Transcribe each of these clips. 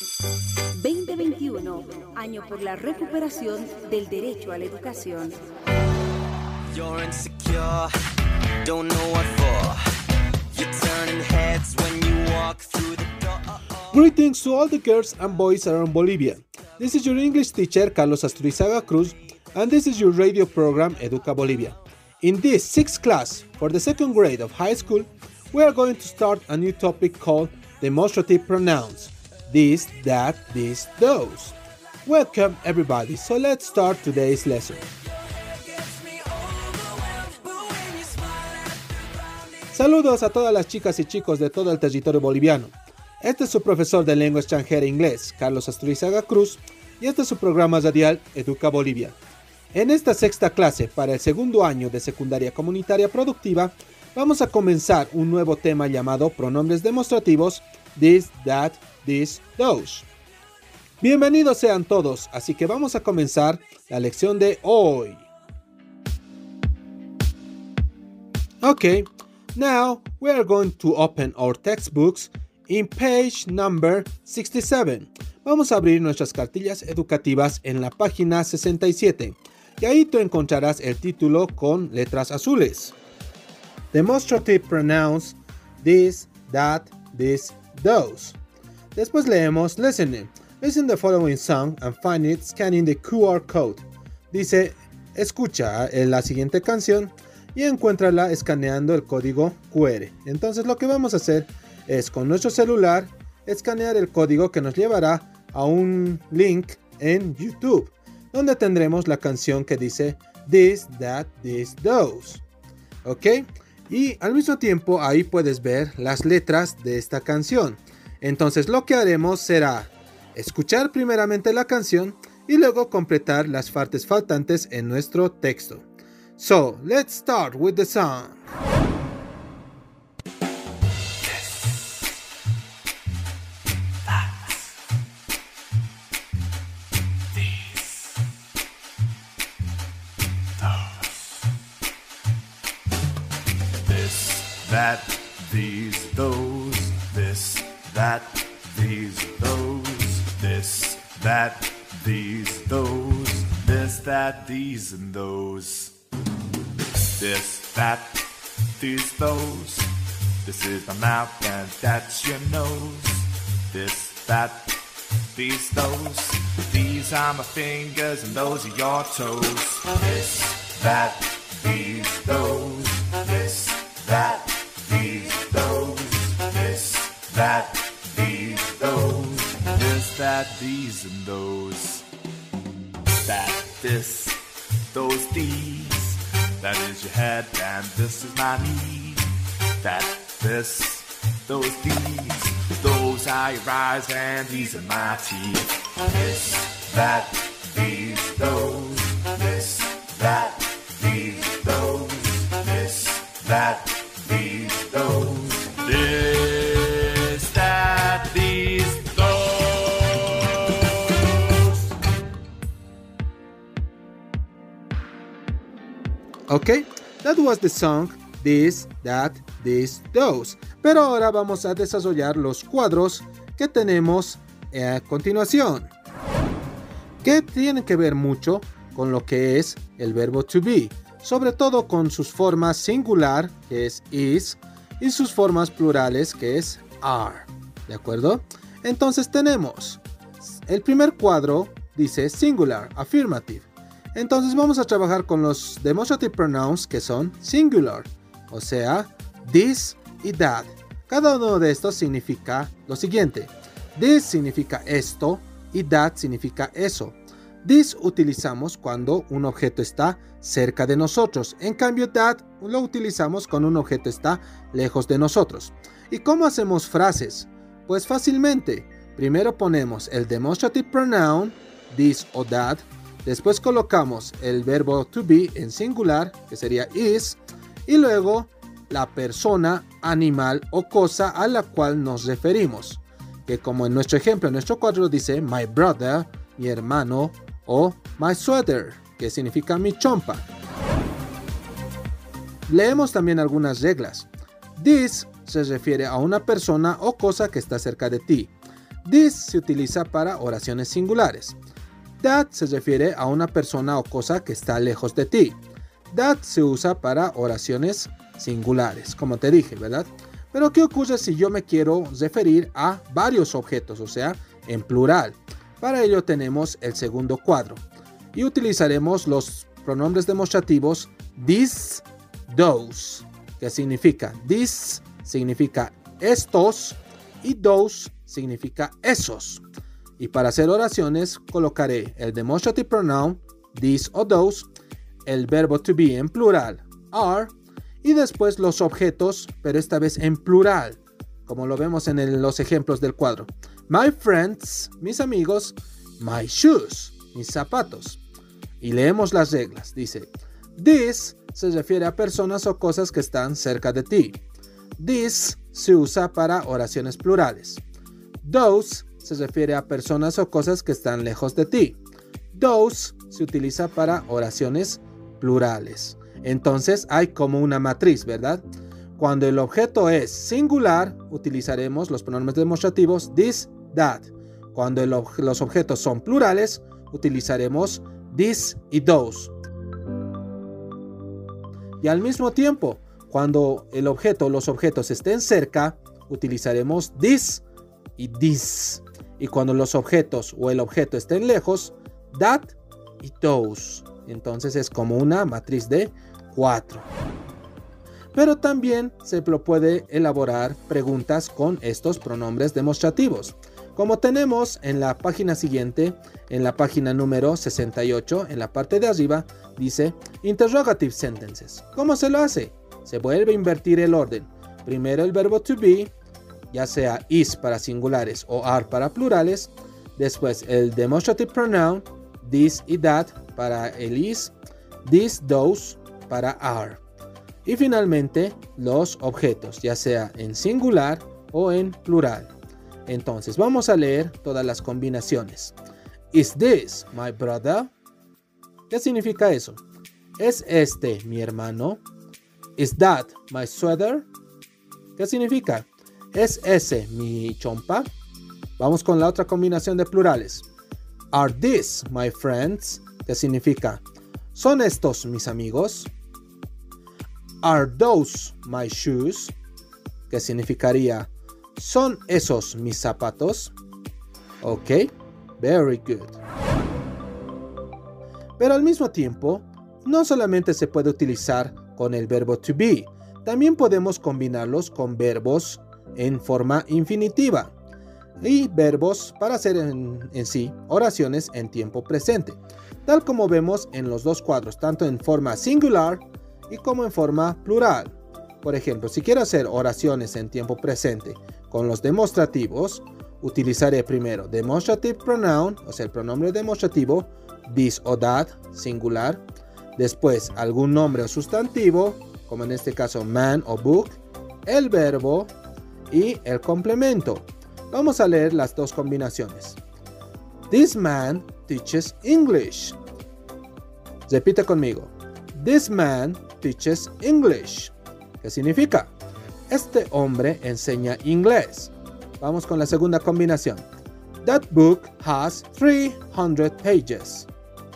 2021, año por la recuperación del derecho a la educación. You're insecure, don't know what for. You're turning heads when you walk through the door. Greetings to all the girls and boys around Bolivia. This is your English teacher Carlos Asturizaga Cruz, and this is your radio program Educa Bolivia. In this sixth class for the second grade of high school, we are going to start a new topic called demonstrative pronouns this, that, this, those. Welcome everybody, so let's start today's lesson. Saludos a todas las chicas y chicos de todo el territorio boliviano. Este es su profesor de lengua extranjera inglés, Carlos Asturizaga Cruz, y este es su programa radial Educa Bolivia. En esta sexta clase para el segundo año de secundaria comunitaria productiva, vamos a comenzar un nuevo tema llamado pronombres demostrativos this, that, this, those. Bienvenidos sean todos, así que vamos a comenzar la lección de hoy. Okay, now we are going to open our textbooks in page number 67. Vamos a abrir nuestras cartillas educativas en la página 67 y ahí tú encontrarás el título con letras azules. Demonstrative pronouns this, that, this, those. Después leemos listening. Listen the following song and find it scanning the QR code. Dice, escucha la siguiente canción y encuéntrala escaneando el código QR. Entonces lo que vamos a hacer es con nuestro celular escanear el código que nos llevará a un link en YouTube, donde tendremos la canción que dice This, That, This, Those. ¿Ok? Y al mismo tiempo ahí puedes ver las letras de esta canción. Entonces lo que haremos será escuchar primeramente la canción y luego completar las partes faltantes en nuestro texto. So, let's start with the song. That, these, those, this, that, these, those, this, that, these, those, this, that, these, and those. This, that, these, those. This is my mouth and that's your nose. This, that, these, those. These are my fingers and those are your toes. This, that, these, and those. That, this, those, these. That is your head, and this is my knee. That, this, those, these. Those are your eyes, and these are my teeth. This, that, these, those, this, that, these, those, this, that, Ok, that was the song This, That, This, Those. Pero ahora vamos a desarrollar los cuadros que tenemos a continuación. Que tienen que ver mucho con lo que es el verbo to be. Sobre todo con sus formas singular, que es is, y sus formas plurales, que es are. ¿De acuerdo? Entonces tenemos el primer cuadro dice singular, affirmative. Entonces vamos a trabajar con los demonstrative pronouns que son singular, o sea, this y that. Cada uno de estos significa lo siguiente. This significa esto y that significa eso. This utilizamos cuando un objeto está cerca de nosotros. En cambio, that lo utilizamos cuando un objeto está lejos de nosotros. ¿Y cómo hacemos frases? Pues fácilmente. Primero ponemos el demonstrative pronoun, this o that. Después colocamos el verbo to be en singular, que sería is. Y luego la persona, animal o cosa a la cual nos referimos. Que como en nuestro ejemplo, en nuestro cuadro dice my brother, mi hermano, o my sweater, que significa mi chompa. Leemos también algunas reglas. This se refiere a una persona o cosa que está cerca de ti. This se utiliza para oraciones singulares. That se refiere a una persona o cosa que está lejos de ti. That se usa para oraciones singulares, como te dije, ¿verdad? Pero ¿qué ocurre si yo me quiero referir a varios objetos, o sea, en plural? Para ello tenemos el segundo cuadro y utilizaremos los pronombres demostrativos this, those, que significa this significa estos y those significa esos. Y para hacer oraciones colocaré el demonstrative pronoun this o those, el verbo to be en plural are y después los objetos, pero esta vez en plural, como lo vemos en los ejemplos del cuadro. My friends, mis amigos, my shoes, mis zapatos. Y leemos las reglas. Dice, this se refiere a personas o cosas que están cerca de ti. This se usa para oraciones plurales. Those se refiere a personas o cosas que están lejos de ti. Those se utiliza para oraciones plurales. Entonces hay como una matriz, ¿verdad? Cuando el objeto es singular, utilizaremos los pronombres demostrativos this, that. Cuando los objetos son plurales, utilizaremos this y those. Y al mismo tiempo, cuando el objeto o los objetos estén cerca, utilizaremos this y this. Y cuando los objetos o el objeto estén lejos, that y those. Entonces es como una matriz de 4. Pero también se puede elaborar preguntas con estos pronombres demostrativos. Como tenemos en la página siguiente, en la página número 68, en la parte de arriba, dice Interrogative Sentences. ¿Cómo se lo hace? Se vuelve a invertir el orden. Primero el verbo to be, ya sea is para singulares o are para plurales. Después el demonstrative pronoun, this y that para el is, this, those para are. Y finalmente los objetos, ya sea en singular o en plural. Entonces vamos a leer todas las combinaciones. Is this my brother? ¿Qué significa eso? ¿Es este mi hermano? Is that my sweater? ¿Qué significa? ¿Es ese mi chompa? Vamos con la otra combinación de plurales. Are these my friends? ¿Qué significa? ¿Son estos mis amigos? Are those my shoes? ¿Qué significaría? ¿Son esos mis zapatos? Ok, very good. Pero al mismo tiempo, no solamente se puede utilizar con el verbo to be, también podemos combinarlos con verbos en forma infinitiva y verbos para hacer en, sí oraciones en tiempo presente, tal como vemos en los dos cuadros, tanto en forma singular y como en forma plural. Por ejemplo, si quiero hacer oraciones en tiempo presente con los demostrativos, utilizaré primero demonstrative pronoun, o sea, el pronombre demostrativo, this o that, singular. Después, algún nombre o sustantivo, como en este caso man o book, el verbo y el complemento. Vamos a leer las dos combinaciones. This man teaches English. Repite conmigo. This man teaches English. ¿Qué significa? Este hombre enseña inglés. Vamos con la segunda combinación. That book has 300 pages.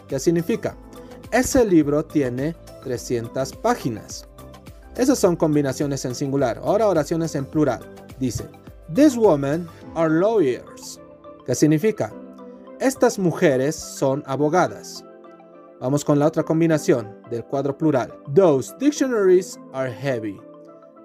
¿Qué significa? Ese libro tiene 300 páginas. Esas son combinaciones en singular. Ahora oraciones en plural. Dice, These women are lawyers. ¿Qué significa? Estas mujeres son abogadas. Vamos con la otra combinación del cuadro plural. Those dictionaries are heavy.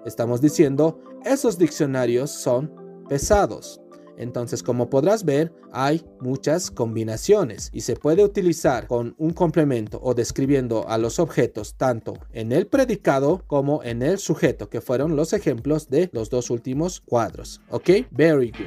Estamos diciendo, esos diccionarios son pesados. Entonces, como podrás ver, hay muchas combinaciones y se puede utilizar con un complemento o describiendo a los objetos tanto en el predicado como en el sujeto, que fueron los ejemplos de los dos últimos cuadros. ¿Ok? Very good.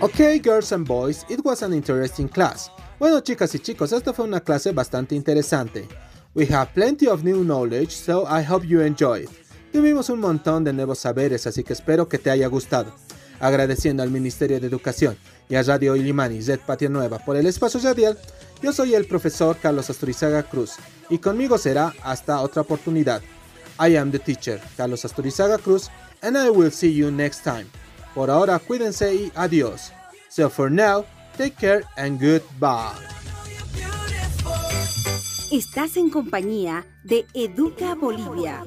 Ok, girls and boys, it was an interesting class. Bueno, chicas y chicos, esta fue una clase bastante interesante. We have plenty of new knowledge, so I hope you enjoy it. Tuvimos un montón de nuevos saberes, así que espero que te haya gustado. Agradeciendo al Ministerio de Educación y a Radio Illimani y Red Patria Nueva por el espacio radial, yo soy el profesor Carlos Asturizaga Cruz y conmigo será hasta otra oportunidad. I am the teacher Carlos Asturizaga Cruz and I will see you next time. Por ahora cuídense y adiós. So for now, take care and goodbye. Estás en compañía de Educa Bolivia.